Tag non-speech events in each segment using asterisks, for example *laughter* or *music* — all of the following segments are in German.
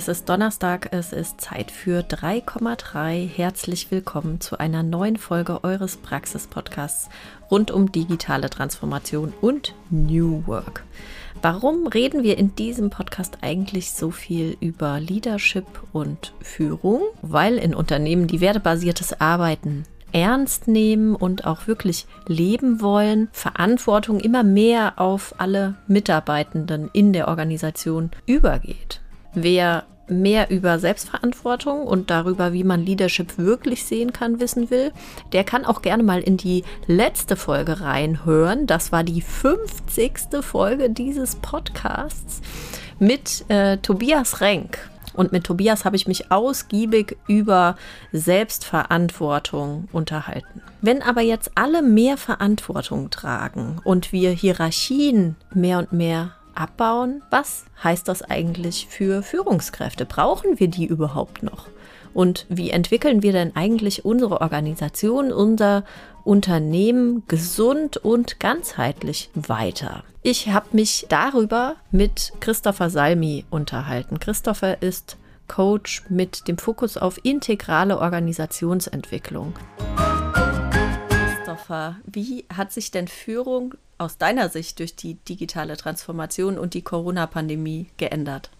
Es ist Donnerstag, es ist Zeit für 3,3. Herzlich willkommen zu einer neuen Folge eures Praxis-Podcasts rund um digitale Transformation und New Work. Warum reden wir in diesem Podcast eigentlich so viel über Leadership und Führung? Weil in Unternehmen, die wertebasiertes Arbeiten ernst nehmen und auch wirklich leben wollen, Verantwortung immer mehr auf alle Mitarbeitenden in der Organisation übergeht. Wer mehr über Selbstverantwortung und darüber, wie man Leadership wirklich sehen kann, wissen will, der kann auch gerne mal in die letzte Folge reinhören. Das war die 50. Folge dieses Podcasts mit äh, Tobias Renk. Und mit Tobias habe ich mich ausgiebig über Selbstverantwortung unterhalten. Wenn aber jetzt alle mehr Verantwortung tragen und wir Hierarchien mehr und mehr abbauen, was heißt das eigentlich für Führungskräfte? Brauchen wir die überhaupt noch? Und wie entwickeln wir denn eigentlich unsere Organisation, unser Unternehmen gesund und ganzheitlich weiter? Ich habe mich darüber mit Christopher Salmi unterhalten. Christopher ist Coach mit dem Fokus auf integrale Organisationsentwicklung. Christopher, wie hat sich denn Führung aus deiner Sicht durch die digitale Transformation und die Corona-Pandemie geändert?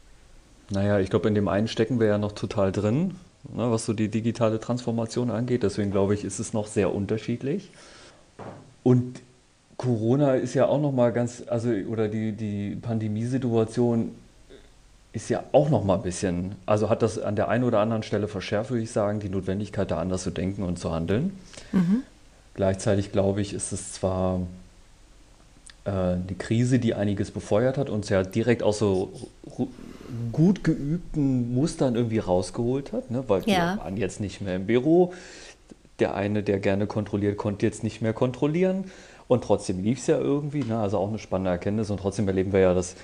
Naja, ich glaube, in dem einen stecken wir ja noch total drin ne, was so die digitale Transformation angeht. Deswegen glaube ich, ist es noch sehr unterschiedlich. Und Corona ist ja auch noch mal ganz, also oder die, die Pandemiesituation ist ja auch noch mal ein bisschen, also hat das an der einen oder anderen Stelle verschärft, würde ich sagen, die Notwendigkeit da anders zu denken und zu handeln. Mhm. Gleichzeitig glaube ich, ist es zwar äh, eine Krise, die einiges befeuert hat und ja direkt auch so gut geübten Mustern irgendwie rausgeholt hat, ne? weil ja. wir waren jetzt nicht mehr im Büro. Der eine, der gerne kontrolliert, konnte jetzt nicht mehr kontrollieren. Und trotzdem lief es ja irgendwie. Ne? Also auch eine spannende Erkenntnis. Und trotzdem erleben wir ja, dass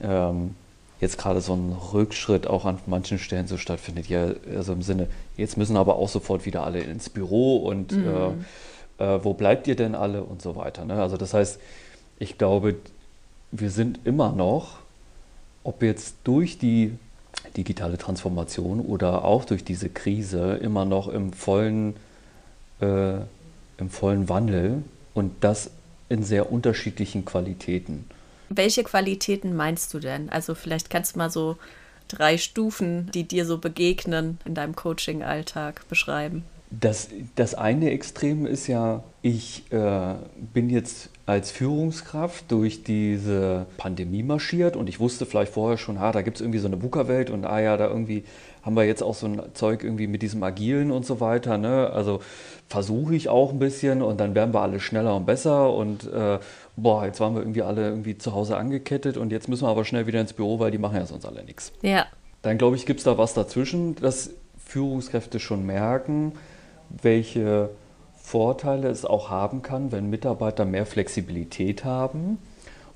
ähm, jetzt gerade so ein Rückschritt auch an manchen Stellen so stattfindet. Ja, also im Sinne, jetzt müssen aber auch sofort wieder alle ins Büro und mhm. äh, äh, wo bleibt ihr denn alle und so weiter. Ne? Also das heißt, ich glaube, wir sind immer noch ob jetzt durch die digitale Transformation oder auch durch diese Krise immer noch im vollen, äh, im vollen Wandel und das in sehr unterschiedlichen Qualitäten. Welche Qualitäten meinst du denn? Also vielleicht kannst du mal so drei Stufen, die dir so begegnen in deinem Coaching-Alltag beschreiben. Das, das eine Extrem ist ja, ich äh, bin jetzt als Führungskraft durch diese Pandemie marschiert und ich wusste vielleicht vorher schon, ah, da gibt es irgendwie so eine VUCA-Welt und ah ja, da irgendwie haben wir jetzt auch so ein Zeug irgendwie mit diesem Agilen und so weiter. Ne? Also versuche ich auch ein bisschen und dann werden wir alle schneller und besser und äh, boah, jetzt waren wir irgendwie alle irgendwie zu Hause angekettet und jetzt müssen wir aber schnell wieder ins Büro, weil die machen ja sonst alle nichts. Ja. Dann glaube ich, gibt es da was dazwischen, dass Führungskräfte schon merken, welche Vorteile es auch haben kann, wenn Mitarbeiter mehr Flexibilität haben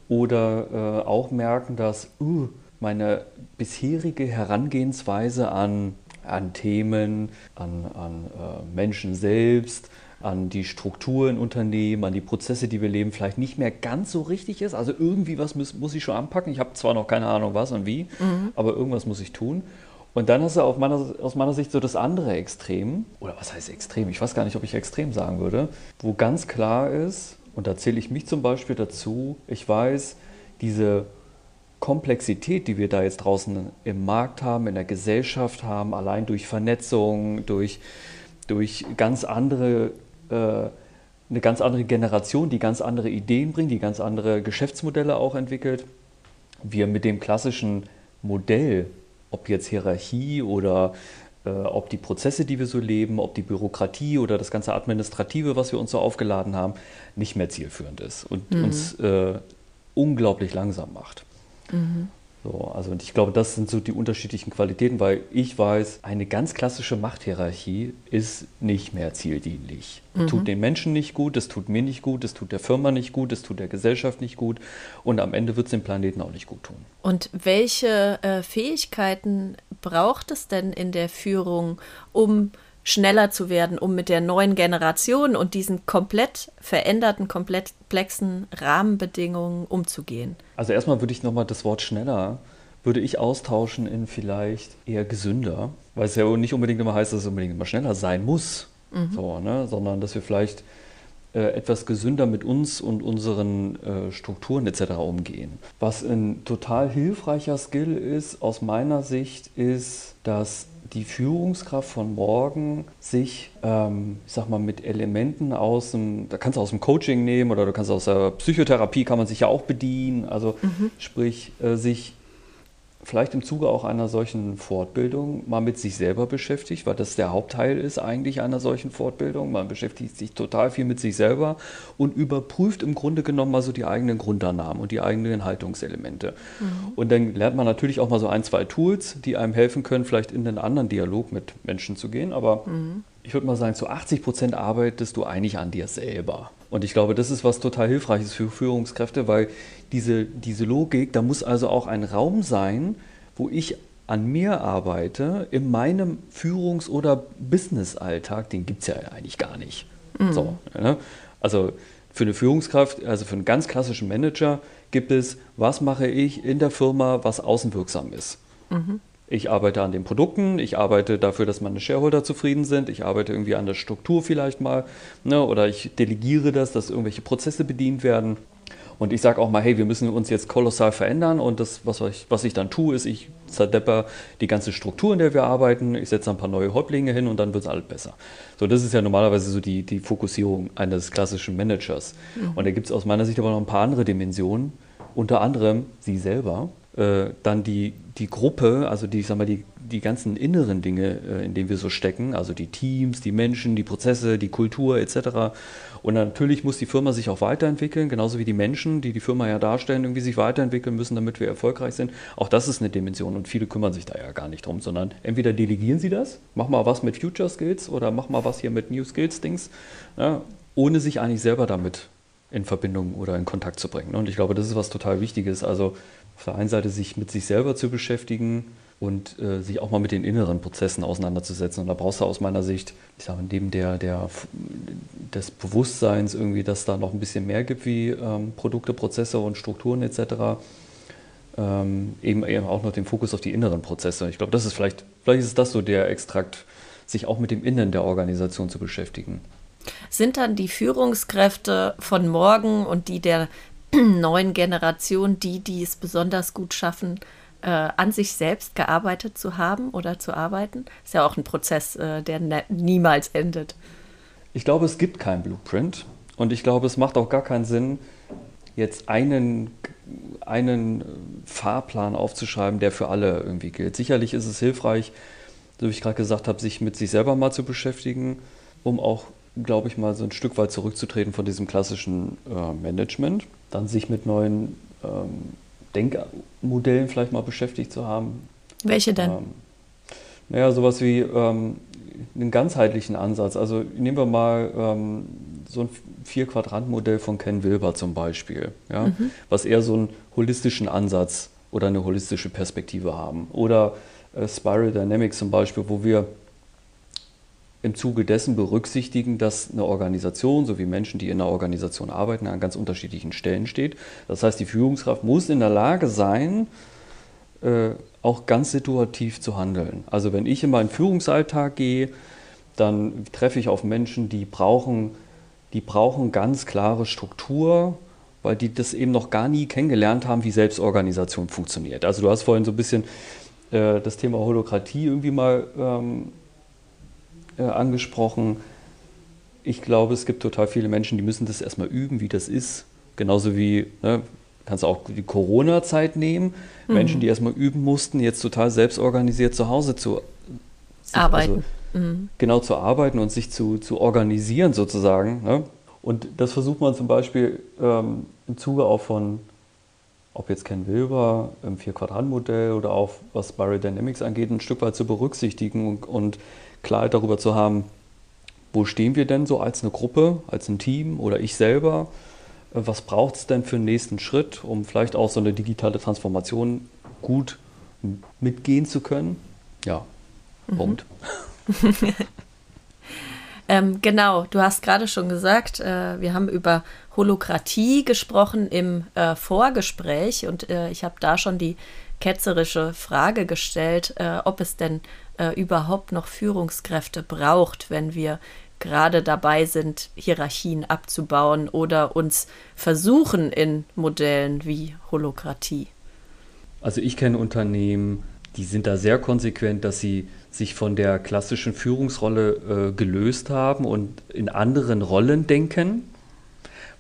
oder äh, auch merken, dass uh, meine bisherige Herangehensweise an, an Themen, an, an äh, Menschen selbst, an die Strukturen in Unternehmen, an die Prozesse, die wir leben, vielleicht nicht mehr ganz so richtig ist. Also irgendwie was muss, muss ich schon anpacken. Ich habe zwar noch keine Ahnung was und wie, mhm. aber irgendwas muss ich tun. Und dann hast du meiner, aus meiner Sicht so das andere Extrem, oder was heißt Extrem? Ich weiß gar nicht, ob ich Extrem sagen würde, wo ganz klar ist, und da zähle ich mich zum Beispiel dazu, ich weiß, diese Komplexität, die wir da jetzt draußen im Markt haben, in der Gesellschaft haben, allein durch Vernetzung, durch, durch ganz andere, äh, eine ganz andere Generation, die ganz andere Ideen bringt, die ganz andere Geschäftsmodelle auch entwickelt, wir mit dem klassischen Modell ob jetzt Hierarchie oder äh, ob die Prozesse, die wir so leben, ob die Bürokratie oder das ganze Administrative, was wir uns so aufgeladen haben, nicht mehr zielführend ist und mhm. uns äh, unglaublich langsam macht. Mhm. So, also und ich glaube, das sind so die unterschiedlichen Qualitäten, weil ich weiß, eine ganz klassische Machthierarchie ist nicht mehr zieldienlich. Mhm. Tut den Menschen nicht gut, es tut mir nicht gut, es tut der Firma nicht gut, es tut der Gesellschaft nicht gut und am Ende wird es dem Planeten auch nicht gut tun. Und welche äh, Fähigkeiten braucht es denn in der Führung, um schneller zu werden, um mit der neuen Generation und diesen komplett veränderten, komplett komplexen Rahmenbedingungen umzugehen? Also erstmal würde ich nochmal das Wort schneller würde ich austauschen in vielleicht eher gesünder, weil es ja nicht unbedingt immer heißt, dass es unbedingt immer schneller sein muss, mhm. so, ne? sondern dass wir vielleicht etwas gesünder mit uns und unseren äh, Strukturen etc. umgehen. Was ein total hilfreicher Skill ist, aus meiner Sicht, ist, dass die Führungskraft von morgen sich, ähm, ich sag mal, mit Elementen aus dem, da kannst du aus dem Coaching nehmen oder du kannst aus der Psychotherapie, kann man sich ja auch bedienen. Also mhm. sprich, äh, sich vielleicht im Zuge auch einer solchen Fortbildung mal mit sich selber beschäftigt, weil das der Hauptteil ist eigentlich einer solchen Fortbildung. Man beschäftigt sich total viel mit sich selber und überprüft im Grunde genommen mal so die eigenen Grundannahmen und die eigenen Haltungselemente. Mhm. Und dann lernt man natürlich auch mal so ein, zwei Tools, die einem helfen können, vielleicht in einen anderen Dialog mit Menschen zu gehen. Aber mhm. ich würde mal sagen, zu 80 Prozent arbeitest du eigentlich an dir selber. Und ich glaube, das ist was total Hilfreiches für Führungskräfte, weil diese, diese Logik, da muss also auch ein Raum sein, wo ich an mir arbeite, in meinem Führungs- oder Business-Alltag, den gibt es ja eigentlich gar nicht. Mhm. So, ne? Also für eine Führungskraft, also für einen ganz klassischen Manager, gibt es, was mache ich in der Firma, was außenwirksam ist. Mhm. Ich arbeite an den Produkten, ich arbeite dafür, dass meine Shareholder zufrieden sind, ich arbeite irgendwie an der Struktur vielleicht mal, ne, oder ich delegiere das, dass irgendwelche Prozesse bedient werden. Und ich sage auch mal, hey, wir müssen uns jetzt kolossal verändern und das, was ich, was ich dann tue, ist, ich zerdepper die ganze Struktur, in der wir arbeiten, ich setze ein paar neue Häuptlinge hin und dann wird es alles besser. So, das ist ja normalerweise so die, die Fokussierung eines klassischen Managers. Mhm. Und da gibt es aus meiner Sicht aber noch ein paar andere Dimensionen, unter anderem sie selber äh, dann die, die Gruppe, also die, ich sag mal, die, die ganzen inneren Dinge, äh, in denen wir so stecken, also die Teams, die Menschen, die Prozesse, die Kultur etc. Und natürlich muss die Firma sich auch weiterentwickeln, genauso wie die Menschen, die die Firma ja darstellen, irgendwie sich weiterentwickeln müssen, damit wir erfolgreich sind. Auch das ist eine Dimension und viele kümmern sich da ja gar nicht drum, sondern entweder delegieren sie das, mach mal was mit Future Skills oder mach mal was hier mit New Skills Dings, ja, ohne sich eigentlich selber damit in Verbindung oder in Kontakt zu bringen. Und ich glaube, das ist was total Wichtiges. Also auf der einen Seite sich mit sich selber zu beschäftigen und äh, sich auch mal mit den inneren Prozessen auseinanderzusetzen. Und da brauchst du aus meiner Sicht, ich sage, neben der, der, des Bewusstseins irgendwie, dass da noch ein bisschen mehr gibt wie ähm, Produkte, Prozesse und Strukturen etc., ähm, eben, eben auch noch den Fokus auf die inneren Prozesse. Ich glaube, das ist vielleicht, vielleicht ist das so der Extrakt, sich auch mit dem Innen der Organisation zu beschäftigen. Sind dann die Führungskräfte von morgen und die der *clears throat* neuen Generation, die, die es besonders gut schaffen, äh, an sich selbst gearbeitet zu haben oder zu arbeiten. Ist ja auch ein Prozess, äh, der ne niemals endet. Ich glaube, es gibt keinen Blueprint und ich glaube, es macht auch gar keinen Sinn, jetzt einen, einen Fahrplan aufzuschreiben, der für alle irgendwie gilt. Sicherlich ist es hilfreich, so wie ich gerade gesagt habe, sich mit sich selber mal zu beschäftigen, um auch, glaube ich, mal so ein Stück weit zurückzutreten von diesem klassischen äh, Management dann sich mit neuen ähm, Denkmodellen vielleicht mal beschäftigt zu haben. Welche denn? Ähm, naja, sowas wie ähm, einen ganzheitlichen Ansatz. Also nehmen wir mal ähm, so ein Vier-Quadrant-Modell von Ken Wilber zum Beispiel, ja? Mhm. was eher so einen holistischen Ansatz oder eine holistische Perspektive haben. Oder äh, Spiral Dynamics zum Beispiel, wo wir im Zuge dessen berücksichtigen, dass eine Organisation sowie Menschen, die in einer Organisation arbeiten, an ganz unterschiedlichen Stellen steht. Das heißt, die Führungskraft muss in der Lage sein, äh, auch ganz situativ zu handeln. Also wenn ich in meinen Führungsalltag gehe, dann treffe ich auf Menschen, die brauchen, die brauchen ganz klare Struktur, weil die das eben noch gar nie kennengelernt haben, wie Selbstorganisation funktioniert. Also du hast vorhin so ein bisschen äh, das Thema Holokratie irgendwie mal ähm, äh, angesprochen. Ich glaube, es gibt total viele Menschen, die müssen das erstmal üben, wie das ist. Genauso wie, ne, kannst du auch die Corona-Zeit nehmen. Mhm. Menschen, die erstmal üben mussten, jetzt total selbstorganisiert zu Hause zu arbeiten. Also, mhm. Genau zu arbeiten und sich zu, zu organisieren sozusagen. Ne? Und das versucht man zum Beispiel ähm, im Zuge auch von, ob jetzt Ken Wilber im Vier-Quadranten-Modell oder auch was Spiral Dynamics angeht, ein Stück weit zu berücksichtigen und, und Klarheit darüber zu haben, wo stehen wir denn so als eine Gruppe, als ein Team oder ich selber? Was braucht es denn für einen nächsten Schritt, um vielleicht auch so eine digitale Transformation gut mitgehen zu können? Ja, mhm. *laughs* *laughs* Ähm, genau, du hast gerade schon gesagt, äh, wir haben über Holokratie gesprochen im äh, Vorgespräch und äh, ich habe da schon die ketzerische Frage gestellt, äh, ob es denn äh, überhaupt noch Führungskräfte braucht, wenn wir gerade dabei sind, Hierarchien abzubauen oder uns versuchen in Modellen wie Holokratie. Also ich kenne Unternehmen, die sind da sehr konsequent, dass sie sich von der klassischen Führungsrolle äh, gelöst haben und in anderen Rollen denken,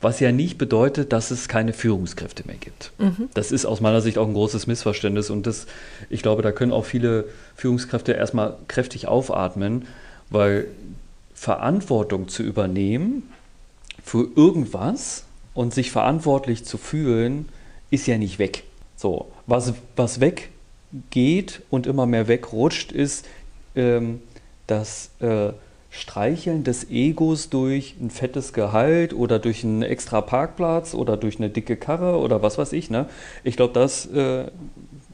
was ja nicht bedeutet, dass es keine Führungskräfte mehr gibt. Mhm. Das ist aus meiner Sicht auch ein großes Missverständnis und das, ich glaube, da können auch viele Führungskräfte erstmal kräftig aufatmen, weil Verantwortung zu übernehmen für irgendwas und sich verantwortlich zu fühlen, ist ja nicht weg. So, was, was weggeht und immer mehr wegrutscht, ist ähm, das äh, Streicheln des Egos durch ein fettes Gehalt oder durch einen extra Parkplatz oder durch eine dicke Karre oder was weiß ich. Ne? Ich glaube, das, äh,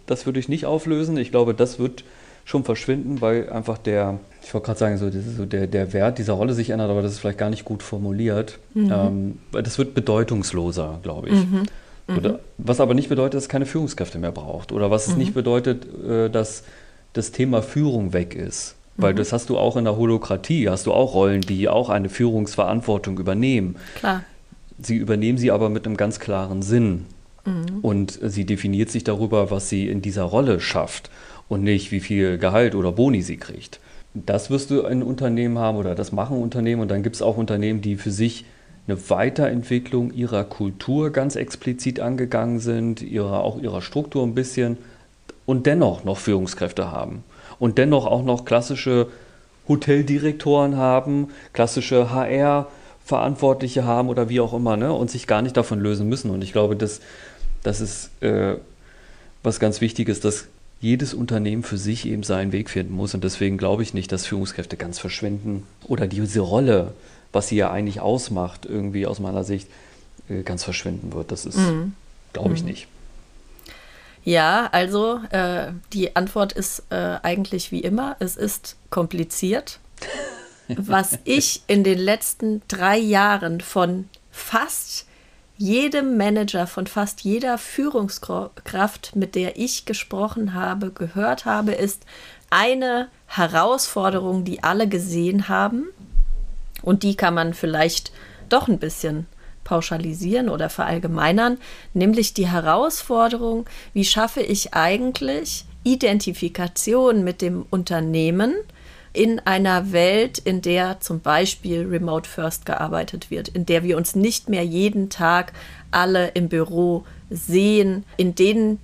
das würde ich nicht auflösen. Ich glaube, das wird schon verschwinden, weil einfach der, ich wollte gerade sagen, so, so, der, der Wert dieser Rolle sich ändert, aber das ist vielleicht gar nicht gut formuliert. Mhm. Ähm, das wird bedeutungsloser, glaube ich. Mhm. Oder, mhm. was aber nicht bedeutet, dass es keine Führungskräfte mehr braucht. Oder was es mhm. nicht bedeutet, äh, dass das Thema Führung weg ist. Weil mhm. das hast du auch in der Holokratie, hast du auch Rollen, die auch eine Führungsverantwortung übernehmen. Klar. Sie übernehmen sie aber mit einem ganz klaren Sinn. Mhm. Und sie definiert sich darüber, was sie in dieser Rolle schafft und nicht, wie viel Gehalt oder Boni sie kriegt. Das wirst du in Unternehmen haben oder das machen Unternehmen und dann gibt es auch Unternehmen, die für sich eine Weiterentwicklung ihrer Kultur ganz explizit angegangen sind, ihrer, auch ihrer Struktur ein bisschen und dennoch noch Führungskräfte haben und dennoch auch noch klassische Hoteldirektoren haben, klassische HR-Verantwortliche haben oder wie auch immer ne? und sich gar nicht davon lösen müssen. Und ich glaube, dass das ist äh, was ganz Wichtiges, dass jedes Unternehmen für sich eben seinen Weg finden muss. Und deswegen glaube ich nicht, dass Führungskräfte ganz verschwinden oder diese Rolle, was sie ja eigentlich ausmacht, irgendwie aus meiner Sicht äh, ganz verschwinden wird. Das ist, mhm. glaube ich, mhm. nicht. Ja, also äh, die Antwort ist äh, eigentlich wie immer, es ist kompliziert. *laughs* Was ich in den letzten drei Jahren von fast jedem Manager, von fast jeder Führungskraft, mit der ich gesprochen habe, gehört habe, ist eine Herausforderung, die alle gesehen haben. Und die kann man vielleicht doch ein bisschen pauschalisieren oder verallgemeinern, nämlich die Herausforderung, wie schaffe ich eigentlich Identifikation mit dem Unternehmen in einer Welt, in der zum Beispiel Remote First gearbeitet wird, in der wir uns nicht mehr jeden Tag alle im Büro sehen, in denen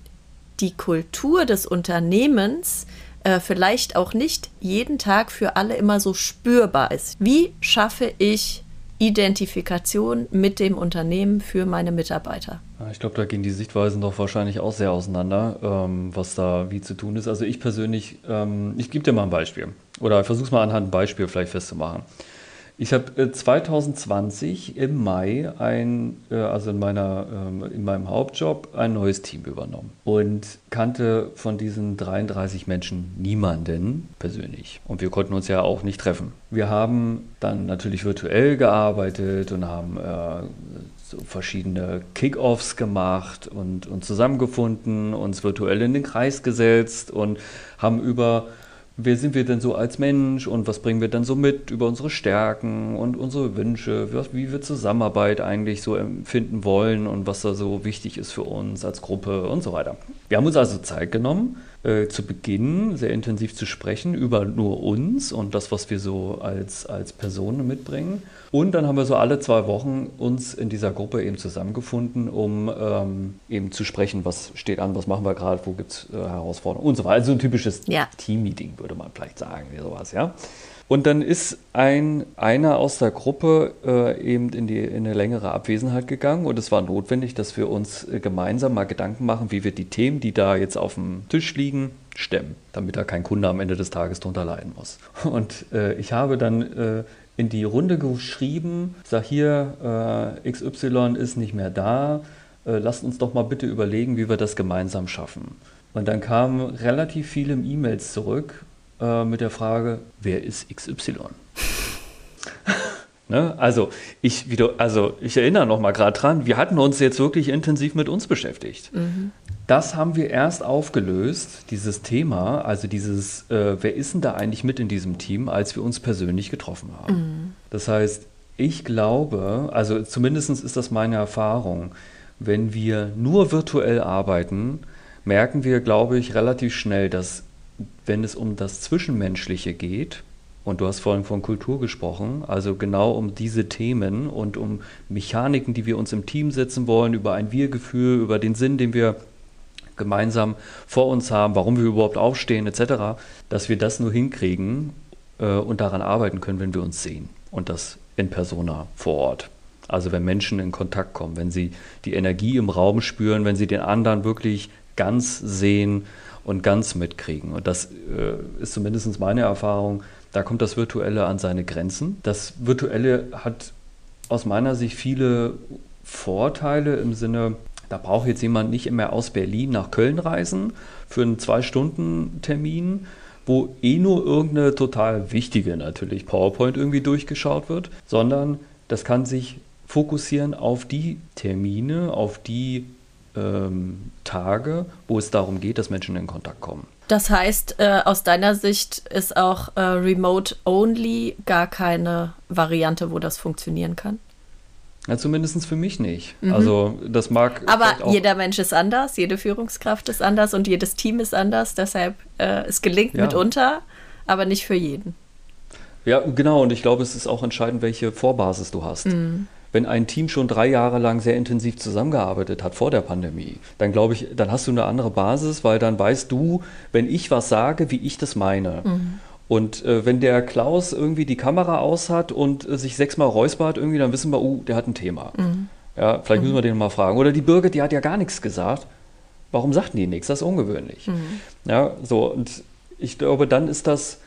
die Kultur des Unternehmens äh, vielleicht auch nicht jeden Tag für alle immer so spürbar ist. Wie schaffe ich Identifikation mit dem Unternehmen für meine Mitarbeiter. Ich glaube, da gehen die Sichtweisen doch wahrscheinlich auch sehr auseinander, ähm, was da wie zu tun ist. Also ich persönlich, ähm, ich gebe dir mal ein Beispiel oder versuche es mal anhand ein Beispiel vielleicht festzumachen. Ich habe 2020 äh, im Mai ein, äh, also in, meiner, ähm, in meinem Hauptjob ein neues Team übernommen und kannte von diesen 33 Menschen niemanden persönlich. Und wir konnten uns ja auch nicht treffen. Wir haben dann natürlich virtuell gearbeitet und haben äh, so verschiedene Kickoffs gemacht und, und zusammengefunden, uns virtuell in den Kreis gesetzt und haben über wer sind wir denn so als Mensch und was bringen wir dann so mit über unsere Stärken und unsere Wünsche, wie wir Zusammenarbeit eigentlich so empfinden wollen und was da so wichtig ist für uns als Gruppe und so weiter. Wir haben uns also Zeit genommen, äh, zu Beginn sehr intensiv zu sprechen über nur uns und das, was wir so als, als Personen mitbringen. Und dann haben wir so alle zwei Wochen uns in dieser Gruppe eben zusammengefunden, um ähm, eben zu sprechen, was steht an, was machen wir gerade, wo gibt es äh, Herausforderungen und so weiter. Also ein typisches ja. Team-Meeting, würde man vielleicht sagen, wie sowas, ja. Und dann ist ein, einer aus der Gruppe äh, eben in, die, in eine längere Abwesenheit gegangen und es war notwendig, dass wir uns äh, gemeinsam mal Gedanken machen, wie wir die Themen, die da jetzt auf dem Tisch liegen, stemmen, damit da kein Kunde am Ende des Tages drunter leiden muss. *laughs* Und äh, ich habe dann äh, in die Runde geschrieben, sag hier, äh, XY ist nicht mehr da, lasst uns doch mal bitte überlegen, wie wir das gemeinsam schaffen. Und dann kamen relativ viele E-Mails zurück äh, mit der Frage, wer ist XY? *laughs* Ne? Also, ich, wieder, also ich erinnere noch mal gerade dran, wir hatten uns jetzt wirklich intensiv mit uns beschäftigt. Mhm. Das haben wir erst aufgelöst, dieses Thema, also dieses, äh, wer ist denn da eigentlich mit in diesem Team, als wir uns persönlich getroffen haben. Mhm. Das heißt, ich glaube, also zumindest ist das meine Erfahrung, wenn wir nur virtuell arbeiten, merken wir, glaube ich, relativ schnell, dass wenn es um das Zwischenmenschliche geht, und du hast vorhin von Kultur gesprochen, also genau um diese Themen und um Mechaniken, die wir uns im Team setzen wollen, über ein Wir-Gefühl, über den Sinn, den wir gemeinsam vor uns haben, warum wir überhaupt aufstehen etc., dass wir das nur hinkriegen äh, und daran arbeiten können, wenn wir uns sehen und das in persona vor Ort. Also wenn Menschen in Kontakt kommen, wenn sie die Energie im Raum spüren, wenn sie den anderen wirklich ganz sehen und ganz mitkriegen. Und das äh, ist zumindest meine Erfahrung, da kommt das Virtuelle an seine Grenzen. Das Virtuelle hat aus meiner Sicht viele Vorteile im Sinne, da braucht jetzt jemand nicht mehr aus Berlin nach Köln reisen für einen Zwei-Stunden-Termin, wo eh nur irgendeine total wichtige natürlich PowerPoint irgendwie durchgeschaut wird, sondern das kann sich fokussieren auf die Termine, auf die ähm, Tage, wo es darum geht, dass Menschen in Kontakt kommen. Das heißt, äh, aus deiner Sicht ist auch äh, Remote Only gar keine Variante, wo das funktionieren kann? Ja, zumindest für mich nicht. Mhm. Also das mag. Aber jeder Mensch ist anders, jede Führungskraft ist anders und jedes Team ist anders. Deshalb äh, es gelingt ja. mitunter, aber nicht für jeden. Ja, genau. Und ich glaube, es ist auch entscheidend, welche Vorbasis du hast. Mhm wenn ein Team schon drei Jahre lang sehr intensiv zusammengearbeitet hat vor der Pandemie, dann glaube ich, dann hast du eine andere Basis, weil dann weißt du, wenn ich was sage, wie ich das meine. Mhm. Und äh, wenn der Klaus irgendwie die Kamera aus hat und äh, sich sechsmal räuspert, irgendwie, dann wissen wir, oh, der hat ein Thema. Mhm. Ja, vielleicht mhm. müssen wir den mal fragen. Oder die Birgit, die hat ja gar nichts gesagt. Warum sagten die nichts? Das ist ungewöhnlich. Mhm. Ja, so, und ich glaube, dann ist das,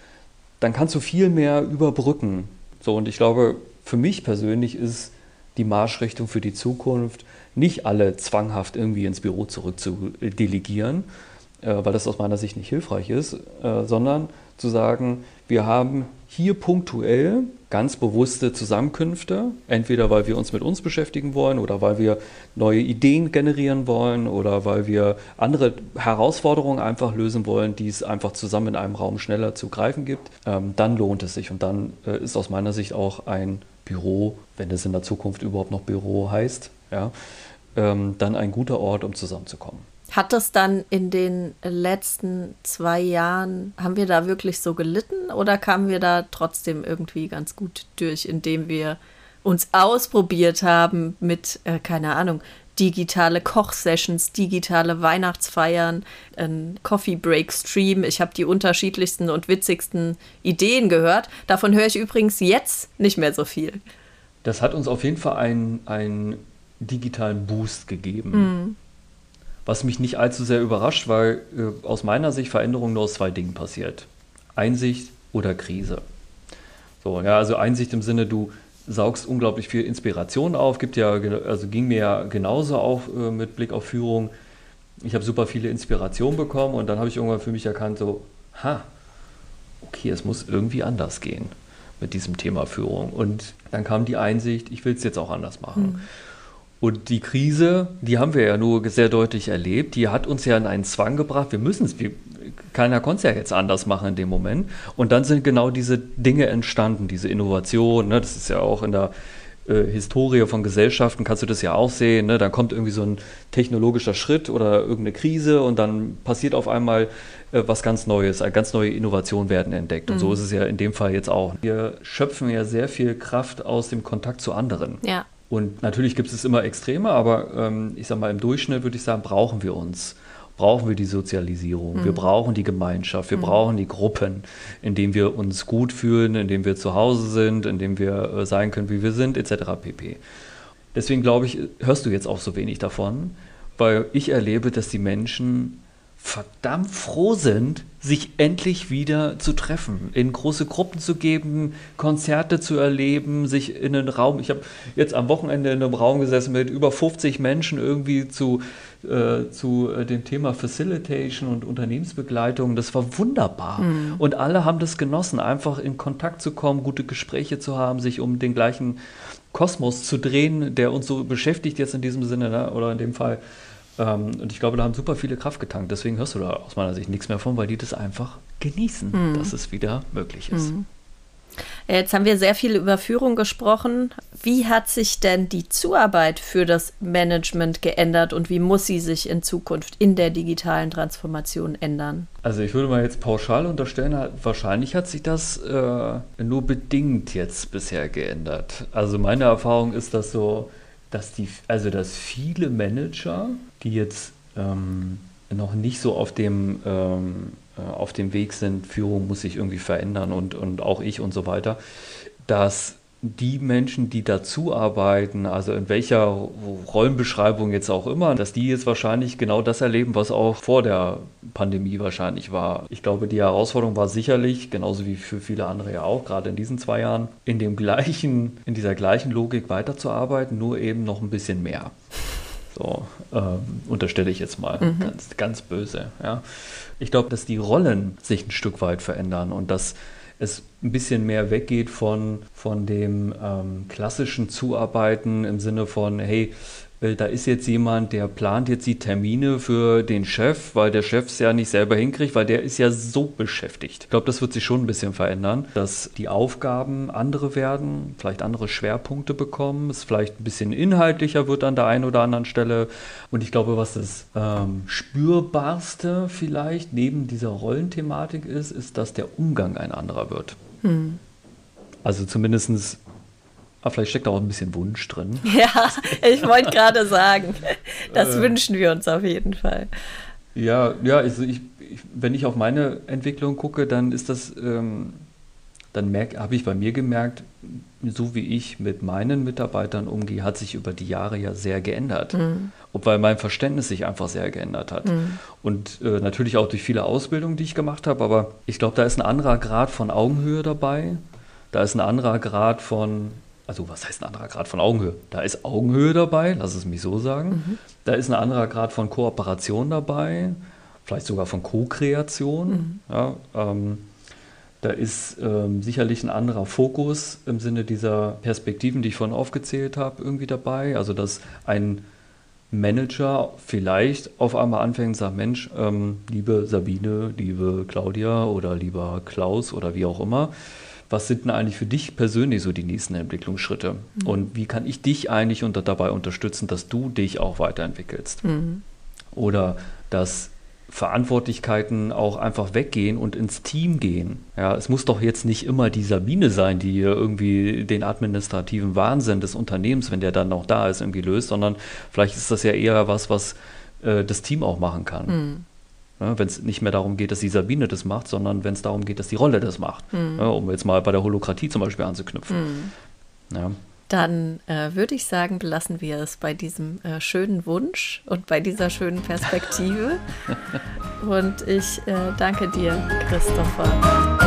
dann kannst du viel mehr überbrücken. So, und ich glaube, für mich persönlich ist die Marschrichtung für die Zukunft, nicht alle zwanghaft irgendwie ins Büro zurück zu delegieren, äh, weil das aus meiner Sicht nicht hilfreich ist, äh, sondern zu sagen, wir haben hier punktuell ganz bewusste Zusammenkünfte, entweder weil wir uns mit uns beschäftigen wollen oder weil wir neue Ideen generieren wollen oder weil wir andere Herausforderungen einfach lösen wollen, die es einfach zusammen in einem Raum schneller zu greifen gibt, ähm, dann lohnt es sich und dann äh, ist aus meiner Sicht auch ein Büro, wenn es in der Zukunft überhaupt noch Büro heißt, ja, ähm, dann ein guter Ort, um zusammenzukommen. Hat das dann in den letzten zwei Jahren, haben wir da wirklich so gelitten oder kamen wir da trotzdem irgendwie ganz gut durch, indem wir uns ausprobiert haben mit, äh, keine Ahnung, digitale Kochsessions, digitale Weihnachtsfeiern, ein Coffee Break Stream. Ich habe die unterschiedlichsten und witzigsten Ideen gehört. Davon höre ich übrigens jetzt nicht mehr so viel. Das hat uns auf jeden Fall einen, digitalen Boost gegeben. Mhm. Was mich nicht allzu sehr überrascht, weil äh, aus meiner Sicht Veränderung nur aus zwei Dingen passiert. Einsicht oder Krise. So, ja, also Einsicht im Sinne, du, saugst unglaublich viel Inspiration auf. Gibt ja, also ging mir ja genauso auch äh, mit Blick auf Führung. Ich habe super viele Inspirationen bekommen und dann habe ich irgendwann für mich erkannt, so, ha, okay, es muss irgendwie anders gehen mit diesem Thema Führung. Und dann kam die Einsicht, ich will es jetzt auch anders machen. Mhm. Und die Krise, die haben wir ja nur sehr deutlich erlebt, die hat uns ja in einen Zwang gebracht, wir müssen es, keiner konnte es ja jetzt anders machen in dem Moment. Und dann sind genau diese Dinge entstanden, diese Innovation, ne, das ist ja auch in der äh, Historie von Gesellschaften, kannst du das ja auch sehen, ne, dann kommt irgendwie so ein technologischer Schritt oder irgendeine Krise und dann passiert auf einmal äh, was ganz Neues, ganz neue Innovationen werden entdeckt. Und so mhm. ist es ja in dem Fall jetzt auch. Wir schöpfen ja sehr viel Kraft aus dem Kontakt zu anderen. Ja. Und natürlich gibt es immer Extreme, aber ähm, ich sage mal, im Durchschnitt würde ich sagen, brauchen wir uns. Brauchen wir die Sozialisierung, mhm. wir brauchen die Gemeinschaft, wir mhm. brauchen die Gruppen, in denen wir uns gut fühlen, in denen wir zu Hause sind, in denen wir äh, sein können, wie wir sind, etc. pp. Deswegen glaube ich, hörst du jetzt auch so wenig davon, weil ich erlebe, dass die Menschen verdammt froh sind, sich endlich wieder zu treffen, in große Gruppen zu geben, Konzerte zu erleben, sich in einen Raum. Ich habe jetzt am Wochenende in einem Raum gesessen mit über 50 Menschen irgendwie zu, äh, zu äh, dem Thema Facilitation und Unternehmensbegleitung. Das war wunderbar. Mhm. Und alle haben das genossen, einfach in Kontakt zu kommen, gute Gespräche zu haben, sich um den gleichen Kosmos zu drehen, der uns so beschäftigt jetzt in diesem Sinne ne? oder in dem Fall und ich glaube, da haben super viele Kraft getankt. Deswegen hörst du da aus meiner Sicht nichts mehr von, weil die das einfach genießen, mhm. dass es wieder möglich ist. Mhm. Jetzt haben wir sehr viel über Führung gesprochen. Wie hat sich denn die Zuarbeit für das Management geändert und wie muss sie sich in Zukunft in der digitalen Transformation ändern? Also ich würde mal jetzt pauschal unterstellen, wahrscheinlich hat sich das äh, nur bedingt jetzt bisher geändert. Also meine Erfahrung ist, dass so dass die, also dass viele Manager, die jetzt ähm, noch nicht so auf dem, ähm, äh, auf dem Weg sind, Führung muss sich irgendwie verändern und, und auch ich und so weiter, dass die Menschen, die dazu arbeiten, also in welcher Rollenbeschreibung jetzt auch immer, dass die jetzt wahrscheinlich genau das erleben, was auch vor der Pandemie wahrscheinlich war. Ich glaube, die Herausforderung war sicherlich, genauso wie für viele andere ja auch, gerade in diesen zwei Jahren, in dem gleichen, in dieser gleichen Logik weiterzuarbeiten, nur eben noch ein bisschen mehr. So, ähm, unterstelle ich jetzt mal mhm. ganz, ganz böse. Ja. Ich glaube, dass die Rollen sich ein Stück weit verändern und dass es ein bisschen mehr weggeht von, von dem ähm, klassischen Zuarbeiten im Sinne von, hey, da ist jetzt jemand, der plant jetzt die Termine für den Chef, weil der Chef es ja nicht selber hinkriegt, weil der ist ja so beschäftigt. Ich glaube, das wird sich schon ein bisschen verändern, dass die Aufgaben andere werden, vielleicht andere Schwerpunkte bekommen, es vielleicht ein bisschen inhaltlicher wird an der einen oder anderen Stelle. Und ich glaube, was das ähm, spürbarste vielleicht neben dieser Rollenthematik ist, ist, dass der Umgang ein anderer wird. Hm. Also zumindest aber vielleicht steckt auch ein bisschen Wunsch drin. *laughs* Ja, ich wollte gerade sagen, das äh, wünschen wir uns auf jeden Fall. Ja, ja, also ich, ich, wenn ich auf meine Entwicklung gucke, dann ist das, ähm, dann habe ich bei mir gemerkt, so wie ich mit meinen Mitarbeitern umgehe, hat sich über die Jahre ja sehr geändert. Mhm. Und weil mein Verständnis sich einfach sehr geändert hat. Mhm. Und äh, natürlich auch durch viele Ausbildungen, die ich gemacht habe, aber ich glaube, da ist ein anderer Grad von Augenhöhe dabei. Da ist ein anderer Grad von also was heißt ein anderer Grad von Augenhöhe? Da ist Augenhöhe dabei, lass es mich so sagen. Mhm. Da ist ein anderer Grad von Kooperation dabei, vielleicht sogar von Co-Kreation. Mhm. Ja, ähm, da ist ähm, sicherlich ein anderer Fokus im Sinne dieser Perspektiven, die ich vorhin aufgezählt habe, irgendwie dabei. Also dass ein Manager vielleicht auf einmal anfängt und sagt, Mensch, ähm, liebe Sabine, liebe Claudia oder lieber Klaus oder wie auch immer, was sind denn eigentlich für dich persönlich so die nächsten Entwicklungsschritte? Mhm. Und wie kann ich dich eigentlich unter, dabei unterstützen, dass du dich auch weiterentwickelst? Mhm. Oder dass Verantwortlichkeiten auch einfach weggehen und ins Team gehen. Ja, es muss doch jetzt nicht immer die Sabine sein, die irgendwie den administrativen Wahnsinn des Unternehmens, wenn der dann noch da ist, irgendwie löst, sondern vielleicht ist das ja eher was, was äh, das Team auch machen kann. Mhm. Ne, wenn es nicht mehr darum geht, dass die Sabine das macht, sondern wenn es darum geht, dass die Rolle das macht. Mhm. Ne, um jetzt mal bei der Holokratie zum Beispiel anzuknüpfen. Mhm. Ja. Dann äh, würde ich sagen, belassen wir es bei diesem äh, schönen Wunsch und bei dieser schönen Perspektive. *laughs* und ich äh, danke dir, Christopher.